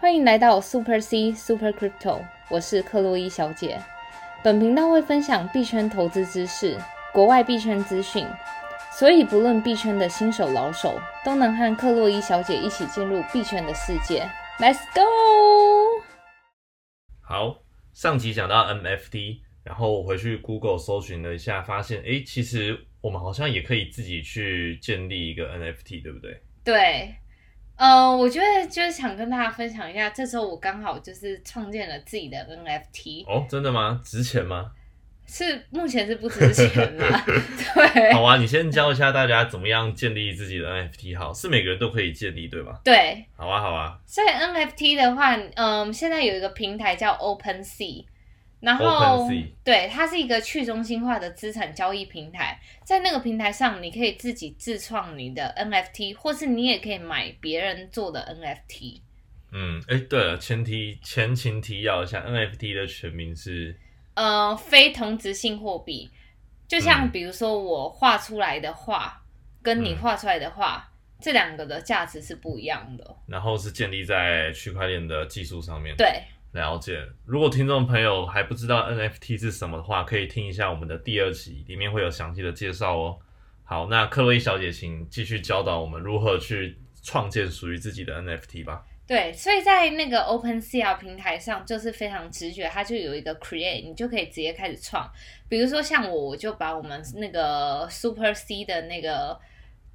欢迎来到 Super C Super Crypto，我是克洛伊小姐。本频道会分享币圈投资知识、国外币圈资讯，所以不论币圈的新手老手，都能和克洛伊小姐一起进入币圈的世界。Let's go！好，上集讲到 NFT，然后我回去 Google 搜寻了一下，发现诶，其实我们好像也可以自己去建立一个 NFT，对不对？对，呃，我觉得就是想跟大家分享一下，这周我刚好就是创建了自己的 NFT，哦，真的吗？值钱吗？是目前是不值钱啦。对，好啊，你先教一下大家怎么样建立自己的 NFT 号，是每个人都可以建立，对吧？对，好啊，好啊。所以 NFT 的话，嗯，现在有一个平台叫 OpenSea，然后对，它是一个去中心化的资产交易平台，在那个平台上，你可以自己自创你的 NFT，或是你也可以买别人做的 NFT。嗯，哎，对了，前提前情提要一下，NFT 的全名是呃，非同质性货币，就像嗯比如说我画出来的画，跟你嗯画出来的画，这两个的价值是不一样的。然后是建立在区块链的技术上面。对，了解。如果听众朋友还不知道 NFT 是什么的话，可以听一下我们的第二集，里面会有详细的介绍哦。好，那克洛伊小姐，请继续教导我们如何去创建属于自己的 NFT 吧。对，所以在那个 OpenSea 平台上，就是非常直觉，它就有一个 Create，你就可以直接开始创。比如说像我，我就把我们那个 Super C 的那个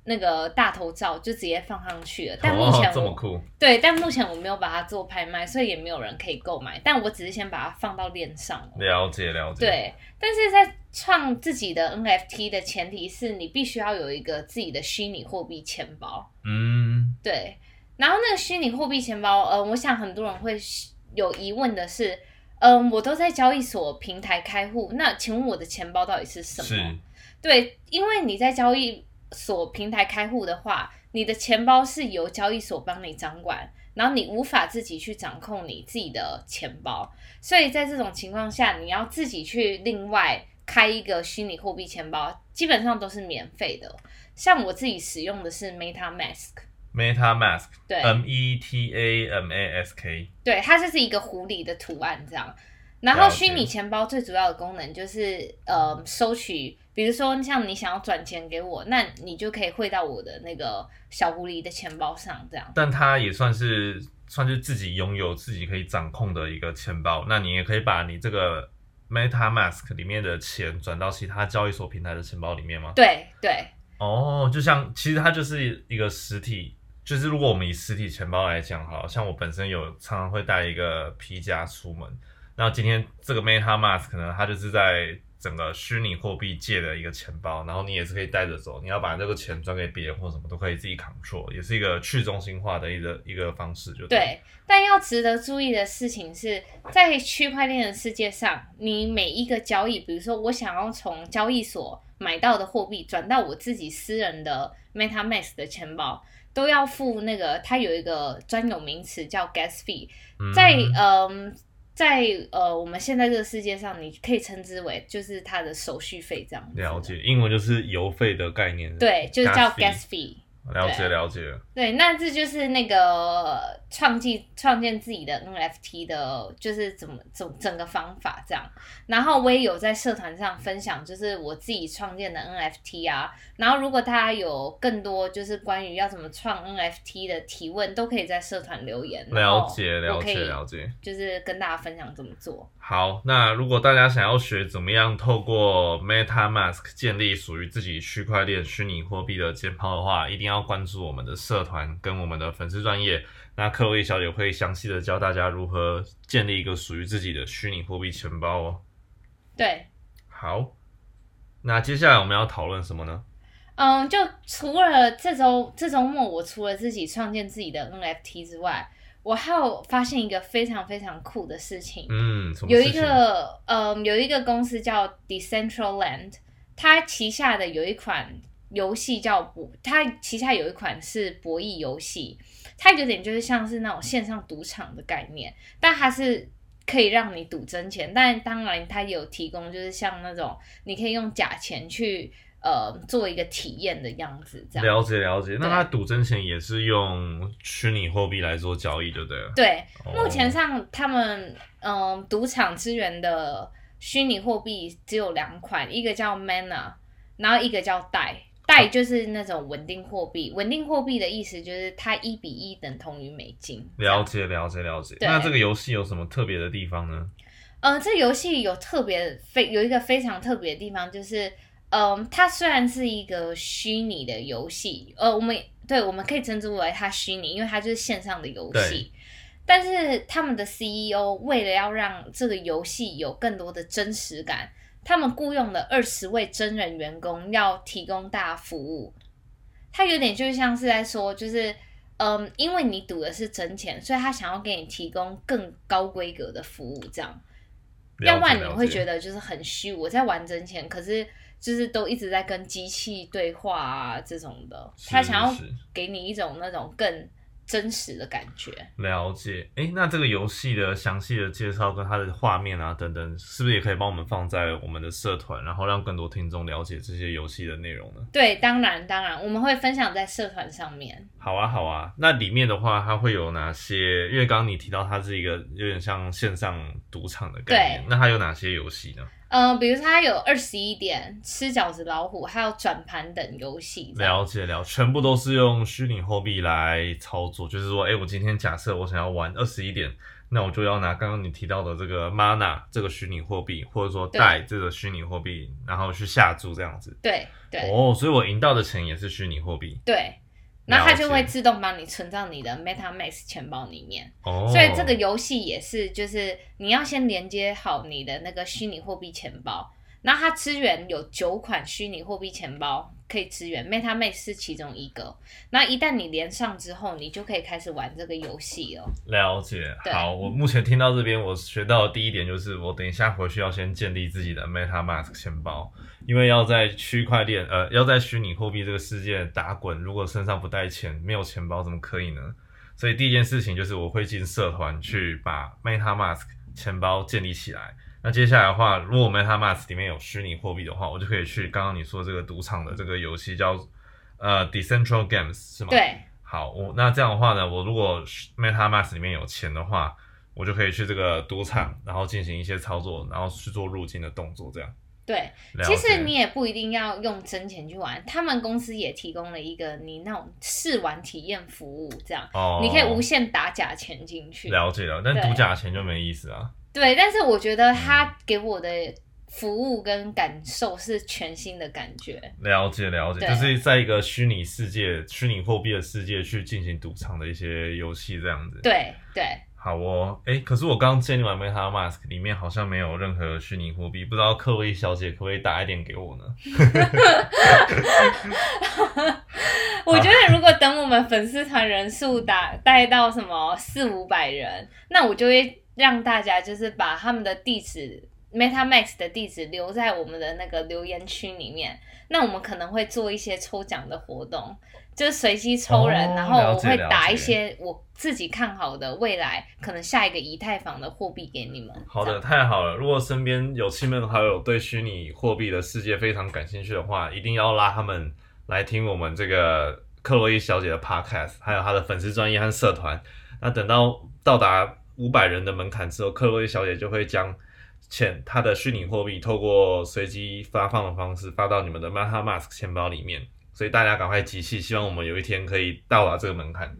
那个大头照就直接放上去了。但目前哦、这我、么酷，对，但目前我没有把它做拍卖，所以也没有人可以购买。但我只是先把它放到链上哦。了解了解。，对，但是在创自己的 NFT 的前提是你必须要有一个自己的虚拟货币钱包。嗯，对，然后那个虚拟货币钱包，呃，我想很多人会有疑问的是，嗯、我都在交易所平台开户，那请问我的钱包到底是什么？是，对，因为你在交易所平台开户的话，你的钱包是由交易所帮你掌管，然后你无法自己去掌控你自己的钱包，所以在这种情况下，你要自己去另外开一个虚拟货币钱包，基本上都是免费的。像我自己使用的是 MetaMask，MetaMask，对 M E T A M A S K，对，它就是一个狐狸的图案这样。然后虚拟钱包最主要的功能就是呃收取，比如说像你想要转钱给我，那你就可以汇到我的那个小狐狸的钱包上这样。但它也算是算是自己拥有、自己可以掌控的一个钱包。那你也可以把你这个 MetaMask 里面的钱转到其他交易所平台的钱包里面吗？对对哦，就像其实它就是一个实体，就是如果我们以实体钱包来讲，好像我本身有常常会带一个皮夹出门，那今天这个 MetaMask 可能它就是在整个虚拟货币界的一个钱包，然后你也是可以带着走，你要把这个钱转给别人或什么都可以自己 control，也是一个去中心化的一个一个方式就，对，但要值得注意的事情是在区块链的世界上，你每一个交易，比如说我想要从交易所买到的货币转到我自己私人的 MetaMask 的钱包，都要付那个，它有一个专有名词叫 gas fee，嗯。在嗯、在呃我们现在这个世界上，你可以称之为就是它的手续费这样子。了解，英文就是邮费的概念，，对，就是叫 gas fee。了解了解，对，那这就是那个创建创建自己的 NFT 的，就是怎么整整个方法这样。然后我也有在社团上分享，就是我自己创建的 NFT 啊。然后如果大家有更多就是关于要怎么创 NFT 的提问，都可以在社团留言。了解了解了解。就是跟大家分享怎么做。好，那如果大家想要学怎么样透过 MetaMask 建立属于自己区块链虚拟货币的钱包的话，一定要关注我们的社团跟我们的粉丝专业。那克洛伊小姐会详细的教大家如何建立一个属于自己的虚拟货币钱包哦。对，好，那接下来我们要讨论什么呢？嗯，就除了这周这周末，我除了自己创建自己的 NFT 之外，我还有发现一个非常非常酷的事情。嗯，有一？个嗯，有一个公司叫 Decentraland，它旗下的有一款游戏叫博，它旗下有一款是博弈游戏，它有点就是像是那种线上赌场的概念，但它是可以让你赌真钱，但当然它有提供就是像那种你可以用假钱去呃做一个体验的样子，这样。了解了解。那它赌真钱也是用虚拟货币来做交易，对不对了？对，哦目前上他们嗯赌场资源的虚拟货币只有两款，一个叫 Mana，然后一个叫代。代就是那种稳定货币，稳定货币的意思就是它一比一等同于美金。了解了解了解。那这个游戏有什么特别的地方呢？呃，这游戏有特别非有一个非常特别的地方，就是，嗯、它虽然是一个虚拟的游戏，呃，我们对我们可以称之为它虚拟，因为它就是线上的游戏。但是他们的 CEO 为了要让这个游戏有更多的真实感，他们雇佣了二十位真人员工，要提供大家服务。他有点就像是在说，就是嗯，因为你赌的是真钱，所以他想要给你提供更高规格的服务，这样。要不然你会觉得得就是很虚，我在玩真钱，可是就是都一直在跟机器对话啊这种的。他想要给你一种那种更真实的感觉。了解。哎，那这个游戏的详细的介绍跟它的画面啊等等，是不是也可以帮我们放在我们的社团，然后让更多听众了解这些游戏的内容呢？对，当然当然，我们会分享在社团上面。好啊，好啊。那里面的话，它会有哪些？因为刚刚你提到它是一个有点像线上赌场的概念，那它有哪些游戏呢？呃，比如说它有二十一点、吃饺子老虎，还有转盘等游戏。了解了，全部都是用虚拟货币来操作，就是说，哎、我今天假设我想要玩二十一点，那我就要拿刚刚你提到的这个 mana 这个虚拟货币，或者说对带这个虚拟货币，然后去下注这样子。对对、哦，所以我赢到的钱也是虚拟货币。对，然后它就会自动帮你存到你的 MetaMask 钱包里面。哦，所以这个游戏也是，就是你要先连接好你的那个虚拟货币钱包，然后它支援有九款虚拟货币钱包可以支援，MetaMask 是其中一个。那一旦你连上之后，你就可以开始玩这个游戏了。了解。好，我目前听到这边，我学到的第一点就是，我等一下回去要先建立自己的 MetaMask 钱包，因为要在区块链，呃，要在虚拟货币这个世界打滚，如果身上不带钱，没有钱包怎么可以呢？所以第一件事情就是我会进社团去把 MetaMask 钱包建立起来。那接下来的话，如果 MetaMask 里面有虚拟货币的话，我就可以去刚刚你说这个赌场的这个游戏叫呃 Decentral Games 是吗？对好，我那这样的话呢，我如果 MetaMask 里面有钱的话，我就可以去这个赌场，然后进行一些操作，然后去做入金的动作，这样。对，其实你也不一定要用真钱去玩，他们公司也提供了一个你那种试玩体验服务，这样、哦，你可以无限打假钱进去。了解了，但对赌假钱就没意思啊。对，但是我觉得他给我的服务跟感受是全新的感觉。了解了解，对就是在一个虚拟世界、虚拟货币的世界去进行赌场的一些游戏，这样子。对对，好哦，哎，可是我刚建立完 MetaMask 里面好像没有任何虚拟货币，不知道克洛伊小姐可不可以打一点给我呢？我觉得如果等我们粉丝团人数达带到什么四五百人，那我就会让大家就是把他们的地址 MetaMax 的地址留在我们的那个留言区里面。那我们可能会做一些抽奖的活动，就是随机抽人，哦然后我会打一些我自己看好的未来可能下一个以太坊的货币给你们。好的，太好了！如果身边有亲朋好友对虚拟货币的世界非常感兴趣的话，一定要拉他们来听我们这个克洛伊小姐的 podcast，还有她的粉丝专业和社团。那等到到达五百人的门槛之后，克洛伊小姐就会将钱她的虚拟货币透过随机发放的方式发到你们的 MetaMask 钱包里面。所以大家赶快集气，希望我们有一天可以到达这个门槛。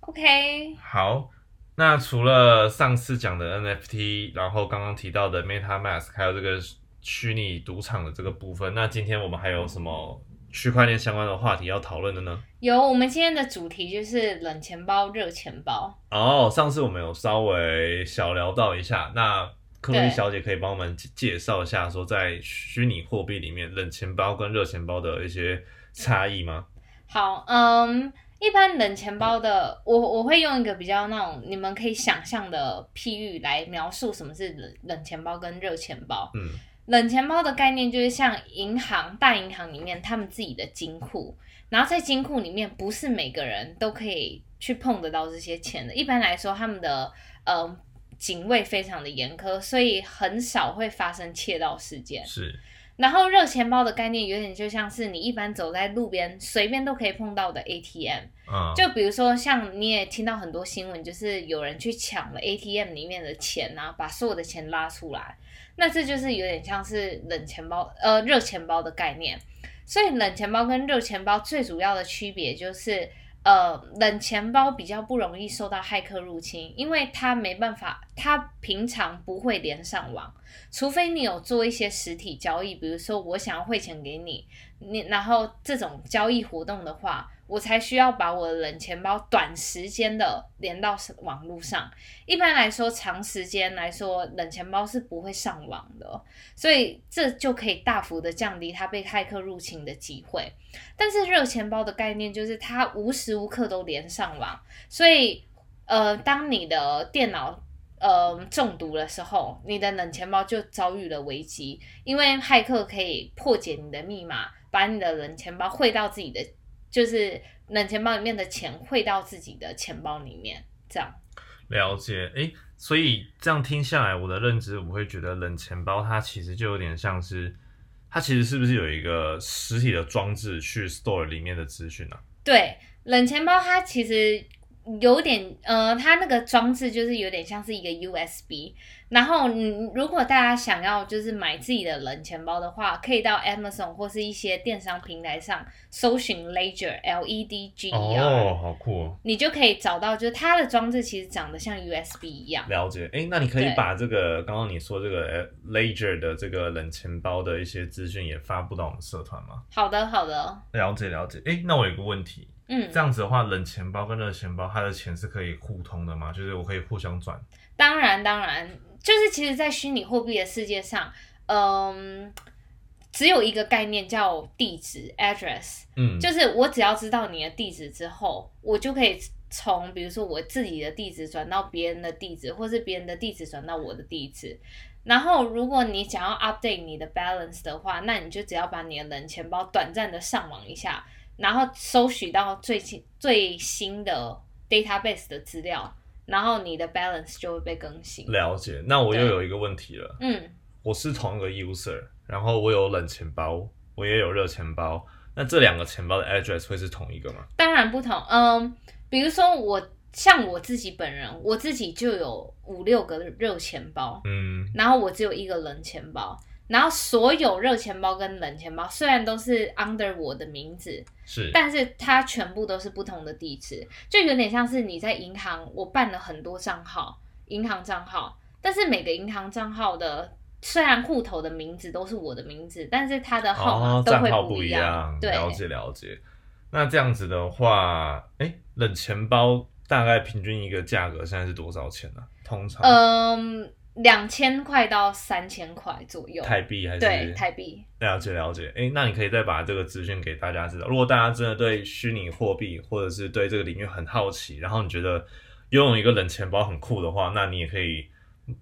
OK，好，那除了上次讲的 NFT，然后刚刚提到的 MetaMask，还有这个虚拟赌场的这个部分，那今天我们还有什么区块链相关的话题要讨论的呢？有我们今天的主题就是冷钱包、热钱包。哦，上次我们有稍微小聊到一下，那克洛伊小姐可以帮我们介介绍一下，说在虚拟货币里面冷钱包跟热钱包的一些差异吗？好，嗯，一般冷钱包的，我我会用一个比较那种你们可以想象的譬喻来描述什么是冷冷钱包跟热钱包。嗯，冷钱包的概念就是像银行大银行里面他们自己的金库，然后在金库里面不是每个人都可以去碰得到这些钱的。一般来说，他们的呃警卫非常的严苛，所以很少会发生窃盗事件。是然后热钱包的概念有点就像是你一般走在路边随便都可以碰到的 ATM，嗯，就比如说像你也听到很多新闻，就是有人去抢了 ATM 里面的钱啊，把所有的钱拉出来，那这就是有点像是冷钱包呃热钱包的概念。所以冷钱包跟热钱包最主要的区别就是。呃，冷钱包比较不容易受到骇客入侵，因为它没办法，它平常不会连上网，除非你有做一些实体交易，比如说我想要汇钱给你，你然后这种交易活动的话，我才需要把我的冷钱包短时间的连到网络上。一般来说，长时间来说，冷钱包是不会上网的，所以这就可以大幅的降低它被骇客入侵的机会。但是热钱包的概念就是它无时无刻都连上网，所以呃，当你的电脑呃中毒的时候，你的冷钱包就遭遇了危机，因为骇客可以破解你的密码，把你的冷钱包汇到自己的，就是冷钱包里面的钱汇到自己的钱包里面，这样。了解，诶，所以这样听下来，我的认知我会觉得冷钱包它其实就有点像是，它其实是不是有一个实体的装置去 store 里面的资讯呢？对，冷钱包它其实有点，呃，它那个装置就是有点像是一个 USB。然后，嗯，如果大家想要就是买自己的冷钱包的话，可以到 Amazon 或是一些电商平台上搜寻 Ledger L E D G E R，哦，好酷哦！你就可以找到，就是它的装置其实长得像 USB 一样。了解，哎，那你可以把这个刚刚你说这个呃 Ledger 的这个冷钱包的一些资讯也发布到我们社团吗？好的，好的，了解了解，哎，那我有个问题，嗯这，样子的话，冷钱包跟热钱包它的钱是可以互通的嘛？就是我可以互相转？当然，当然，就是其实，在虚拟货币的世界上，嗯，只有一个概念叫地址 （address）。嗯，就是我只要知道你的地址之后，我就可以从比如说我自己的地址转到别人的地址，或是别人的地址转到我的地址。然后，如果你想要 update 你的 balance 的话，那你就只要把你的冷钱包短暂的上网一下，然后搜取到最新最新的 database 的资料，然后你的 balance 就会被更新。了解。那我又有一个问题了，嗯，我是同一个 user，然后我有冷钱包，我也有热钱包，那这两个钱包的 address 会是同一个吗？当然不同。嗯，比如说我像我自己本人，我自己就有五六个热钱包，嗯，然后我只有一个冷钱包。然后所有热钱包跟冷钱包虽然都是 under 我的名字，是，但是它全部都是不同的地址，就有点像是你在银行，我办了很多账号，银行账号，但是每个银行账号的虽然户头的名字都是我的名字，但是它的号码哦，都会账号不一样，对，了解了解。那这样子的话，哎，冷钱包大概平均一个价格现在是多少钱呢、通常嗯，两千块到三千块左右，台币还是对台币。了解了解，哎，那你可以再把这个资讯给大家知道。如果大家真的对虚拟货币或者是对这个领域很好奇，然后你觉得拥有一个冷钱包很酷的话，那你也可以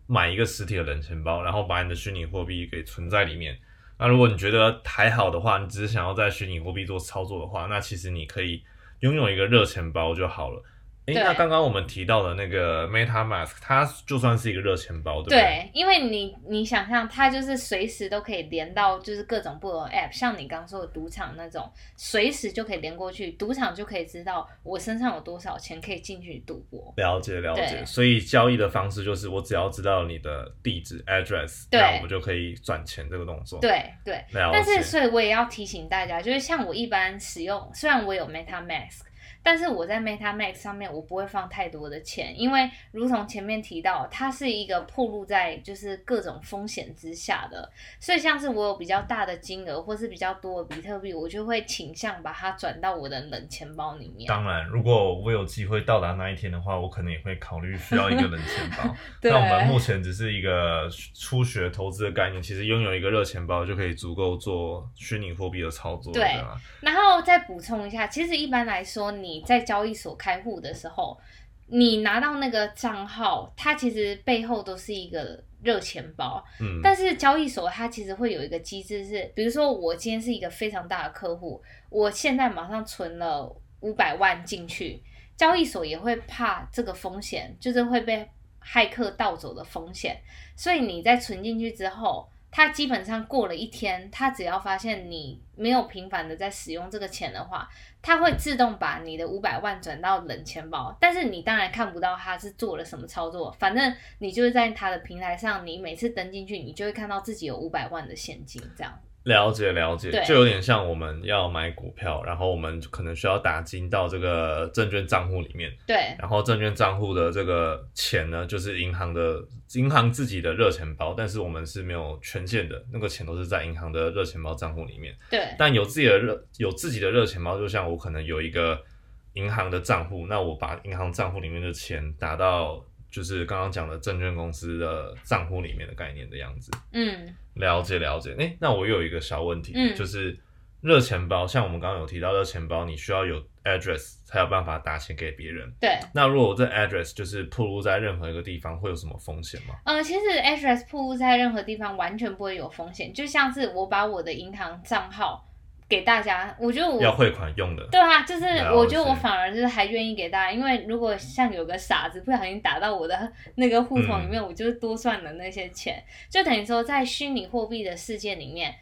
买一个实体的冷钱包，然后把你的虚拟货币给存在里面。那如果你觉得还好的话，你只是想要在虚拟货币做操作的话，那其实你可以拥有一个热钱包就好了。诶，对那刚刚我们提到的那个 MetaMask，它就算是一个热钱包，对不对？对，因为你你想象它就是随时都可以连到，就是各种不同的 app，像你刚刚说的赌场那种，随时就可以连过去，赌场就可以知道我身上有多少钱可以进去赌博。了解了解，所以交易的方式就是我只要知道你的地址 address，对那我们就可以转钱这个动作。，对对，了但是。所以我也要提醒大家，就是像我一般使用，虽然我有 MetaMask。但是我在 MetaMask 上面我不会放太多的钱，因为如同前面提到，它是一个暴露在就是各种风险之下的，所以像是我有比较大的金额或是比较多的比特币，我就会倾向把它转到我的冷钱包里面。当然，如果我有机会到达那一天的话，我可能也会考虑需要一个冷钱包。那我们目前只是一个初学投资的概念，其实拥有一个热钱包就可以足够做虚拟货币的操作，对对？然后再补充一下，其实一般来说，你在交易所开户的时候，你拿到那个账号，它其实背后都是一个热钱包。嗯，但是交易所它其实会有一个机制是，比如说我今天是一个非常大的客户，我现在马上存了五百万进去，交易所也会怕这个风险，就是会被骇客盗走的风险，所以你在存进去之后。他基本上过了一天，他只要发现你没有频繁的在使用这个钱的话，他会自动把你的五百万转到冷钱包。但是你当然看不到他是做了什么操作，反正你就是在他的平台上，你每次登进去，你就会看到自己有五百万的现金这样。了解了解，就有点像我们要买股票，然后我们可能需要打金到这个证券账户里面，对然后证券账户的这个钱呢，就是银行的银行自己的热钱包，但是我们是没有权限的，那个钱都是在银行的热钱包账户里面。对但有自己的热有自己的热钱包，就像我可能有一个银行的账户，那我把银行账户里面的钱打到就是刚刚讲的证券公司的账户里面的概念的样子。嗯了解了解，诶，那我又有一个小问题，嗯就是热钱包，像我们刚刚有提到热钱包，你需要有 address 才有办法打钱给别人。对。那如果我这 address 就是铺露在任何一个地方，会有什么风险吗？呃，其实 address 铺露在任何地方完全不会有风险，就像是我把我的银行账号给大家，我觉得我要汇款用的，对啊，就是我觉得我反而就是还愿意给大家，因为如果像有个傻子不小心打到我的 那个户头里嗯。面，我就多赚了那些钱，就等于说在虚拟货币的世界里面，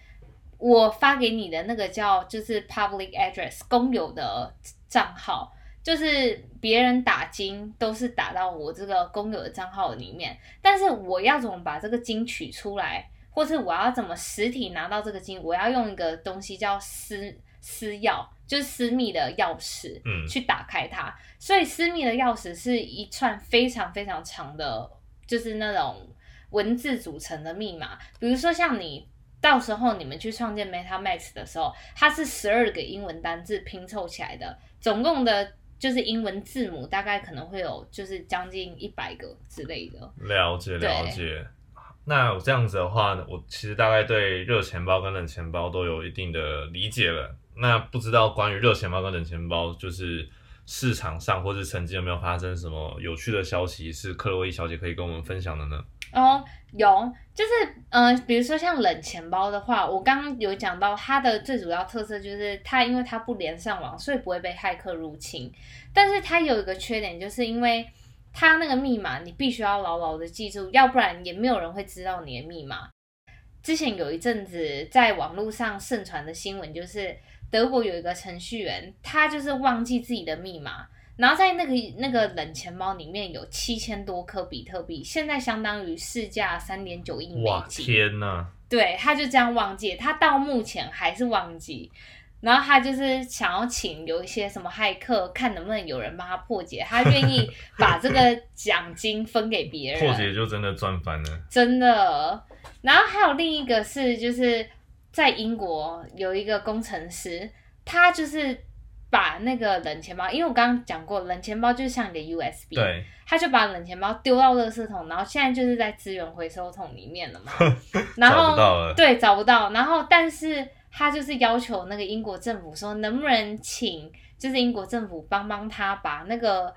我发给你的那个叫就是 public address 公有的账号。就是别人打金都是打到我这个公有的账号里面，但是我要怎么把这个金取出来，或是我要怎么实体拿到这个金，我要用一个东西叫私私钥，就是私密的钥匙，嗯去打开它。所以私密的钥匙是一串非常非常长的，就是那种文字组成的密码。比如说像你到时候你们去创建 MetaMask 的时候，它是十二个英文单字拼凑起来的，总共的就是英文字母大概可能会有就是将近一百个之类的。了解了解。那我这样子的话呢，我其实大概对热钱包跟冷钱包都有一定的理解了。那不知道关于热钱包跟冷钱包，就是市场上或是曾经有没有发生什么有趣的消息，是克洛伊小姐可以跟我们分享的呢？哦，有，就是呃，比如说像冷钱包的话，我刚刚有讲到它的最主要特色就是它因为它不连上网，所以不会被骇客入侵。但是它有一个缺点，就是因为它那个密码你必须要牢牢的记住，要不然也没有人会知道你的密码。之前有一阵子在网络上盛传的新闻，就是德国有一个程序员，他就是忘记自己的密码，然后在那个那个冷钱包里面有七千多颗比特币，现在相当于市价三点九亿美哇，金。天呐！对，他就这样忘记，他到目前还是忘记。然后他就是想要请有一些什么骇客，看能不能有人帮他破解，他愿意把这个奖金分给别人。破解就真的赚翻了。真的。然后还有另一个是，就是在英国有一个工程师，他就是把那个冷钱包，因为我刚刚讲过，冷钱包就是像你的 USB，对，他就把冷钱包丢到垃圾桶，然后现在就是在资源回收桶里面了嘛。然找后不到了对，找不到。然后但是他就是要求那个英国政府说，能不能请就是英国政府帮帮他把那个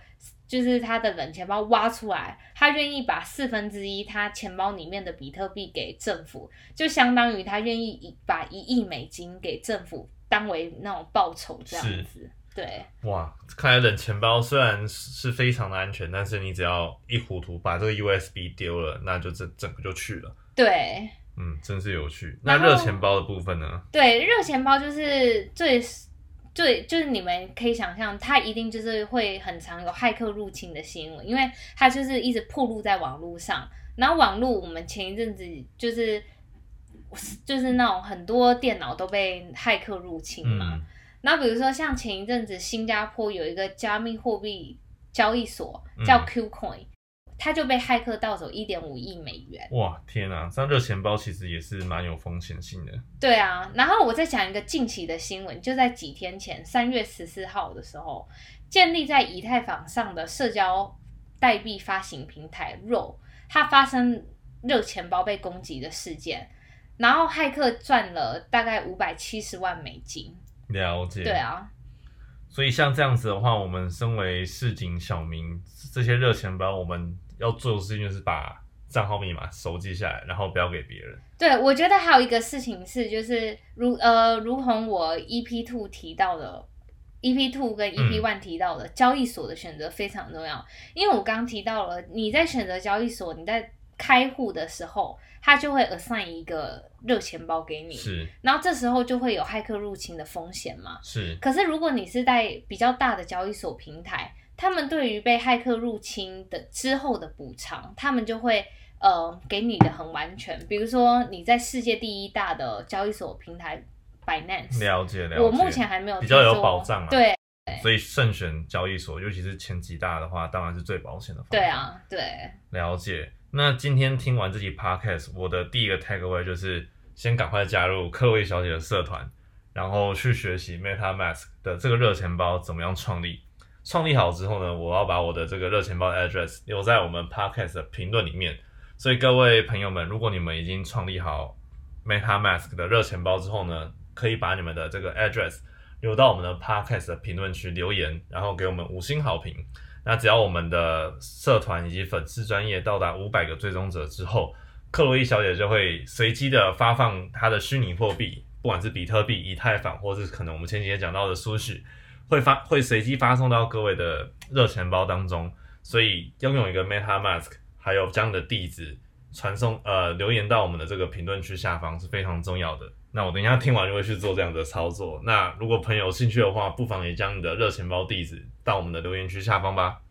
就是他的冷钱包挖出来，他愿意把四分之一他钱包里面的比特币给政府，就相当于他愿意一把一亿美金给政府当为那种报酬这样是子。对哇，看来冷钱包虽然是非常的安全，但是你只要一糊涂把这个 USB 丢了，那就整整个就去了。对嗯，真是有趣。那热钱包的部分呢？对，热钱包就是最最就是你们可以想象，它一定就是会很常有骇客入侵的新闻，因为它就是一直暴露在网络上。然后网络我们前一阵子就是就是那种很多电脑都被骇客入侵嘛。嗯，然后比如说像前一阵子新加坡有一个加密货币交易所嗯叫 Qcoin，、它就被骇客盗走一点五亿美元。哇，天啊，这样热钱包其实也是蛮有风险性的。对啊，然后我再讲一个近期的新闻，就在几天前，三月十四号的时候，建立在以太坊上的社交代币发行平台 Roll，它发生热钱包被攻击的事件，然后骇客赚了大概五百七十万美金。了解。对啊，所以像这样子的话，我们身为市井小民，这些热钱包我们要做的事情就是把账号密码手记下来，然后不要给别人。对，我觉得还有一个事情是，就是如呃，如同我 EP Two 提到的，EP Two 跟 EP One 提到的，交易所的选择非常重要。因为我刚刚提到了，你在选择交易所，你在开户的时候，他就会 assign 一个热钱包给你，是然后这时候就会有骇客入侵的风险嘛。是可是如果你是在比较大的交易所平台，他们对于被骇客入侵的之后的补偿，他们就会呃给你的很完全。比如说你在世界第一大的交易所平台 Binance，了解了解。我目前还没有比较有保障啊对所以慎选交易所，尤其是前几大的话，当然是最保险的方法。对，啊，对，了解。那今天听完这集 podcast，我的第一个 takeaway 就是先赶快加入克洛伊小姐的社团，然后去学习 MetaMask 的这个热钱包怎么样创立。创立好之后呢，我要把我的这个热钱包 address 留在我们 podcast 的评论里面。所以各位朋友们，如果你们已经创立好 MetaMask 的热钱包之后呢，可以把你们的这个 address 留到我们的 podcast 的评论区留言，然后给我们五星好评。那只要我们的社团以及粉丝专业到达五百个追踪者之后，克洛伊小姐就会随机的发放她的虚拟货币，不管是比特币、以太坊，或是可能我们前几天讲到的苏轼，会发会随机发送到各位的热钱包当中。所以拥有一个 MetaMask，还有将你的地址传送呃留言到我们的这个评论区下方是非常重要的。那我等一下听完就会去做这样的操作。那如果朋友有兴趣的话，不妨也将你的热钱包地址到我们的留言区下方吧。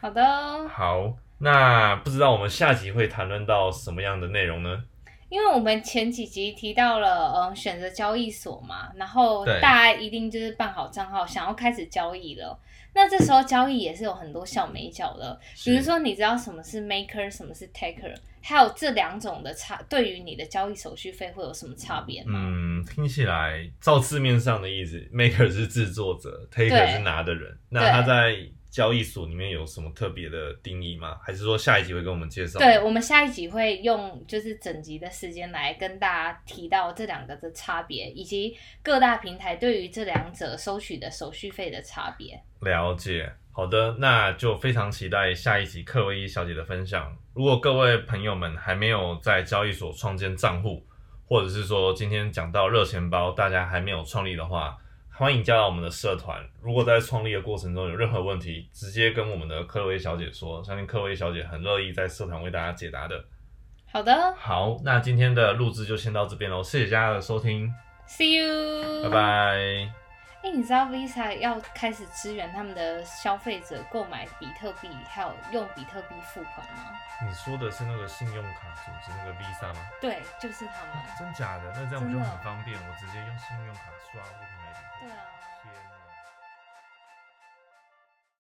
好的。好，那不知道我们下集会谈论到什么样的内容呢？因为我们前几集提到了，嗯、选择交易所嘛，然后大家一定就是办好账号，想要开始交易了。那这时候交易也是有很多小美角的，比如说你知道什么是 maker，什么是 taker，还有这两种的差，对于你的交易手续费会有什么差别吗？嗯，听起来照字面上的意思，maker 是制作者，taker 是拿的人。那他在交易所里面有什么特别的定义吗？还是说下一集会跟我们介绍？对，我们下一集会用就是整集的时间来跟大家提到这两个的差别，以及各大平台对于这两者收取的手续费的差别。了解。好的，那就非常期待下一集克洛伊小姐的分享。如果各位朋友们还没有在交易所创建账户，或者是说今天讲到热钱包，大家还没有创立的话，欢迎加入我们的社团。如果在创立的过程中有任何问题，直接跟我们的克洛伊小姐说，相信克洛伊小姐很乐意在社团为大家解答的。好的好，那今天的录制就先到这边喽，谢谢大家的收听，，See you，拜。拜。哎、你知道 Visa 要开始支援他们的消费者购买比特币，还有用比特币付款吗？你说的是那个信用卡组织那个 Visa 吗？对，就是他们。真假的？那这样不就很方便？我直接用信用卡刷。对啊。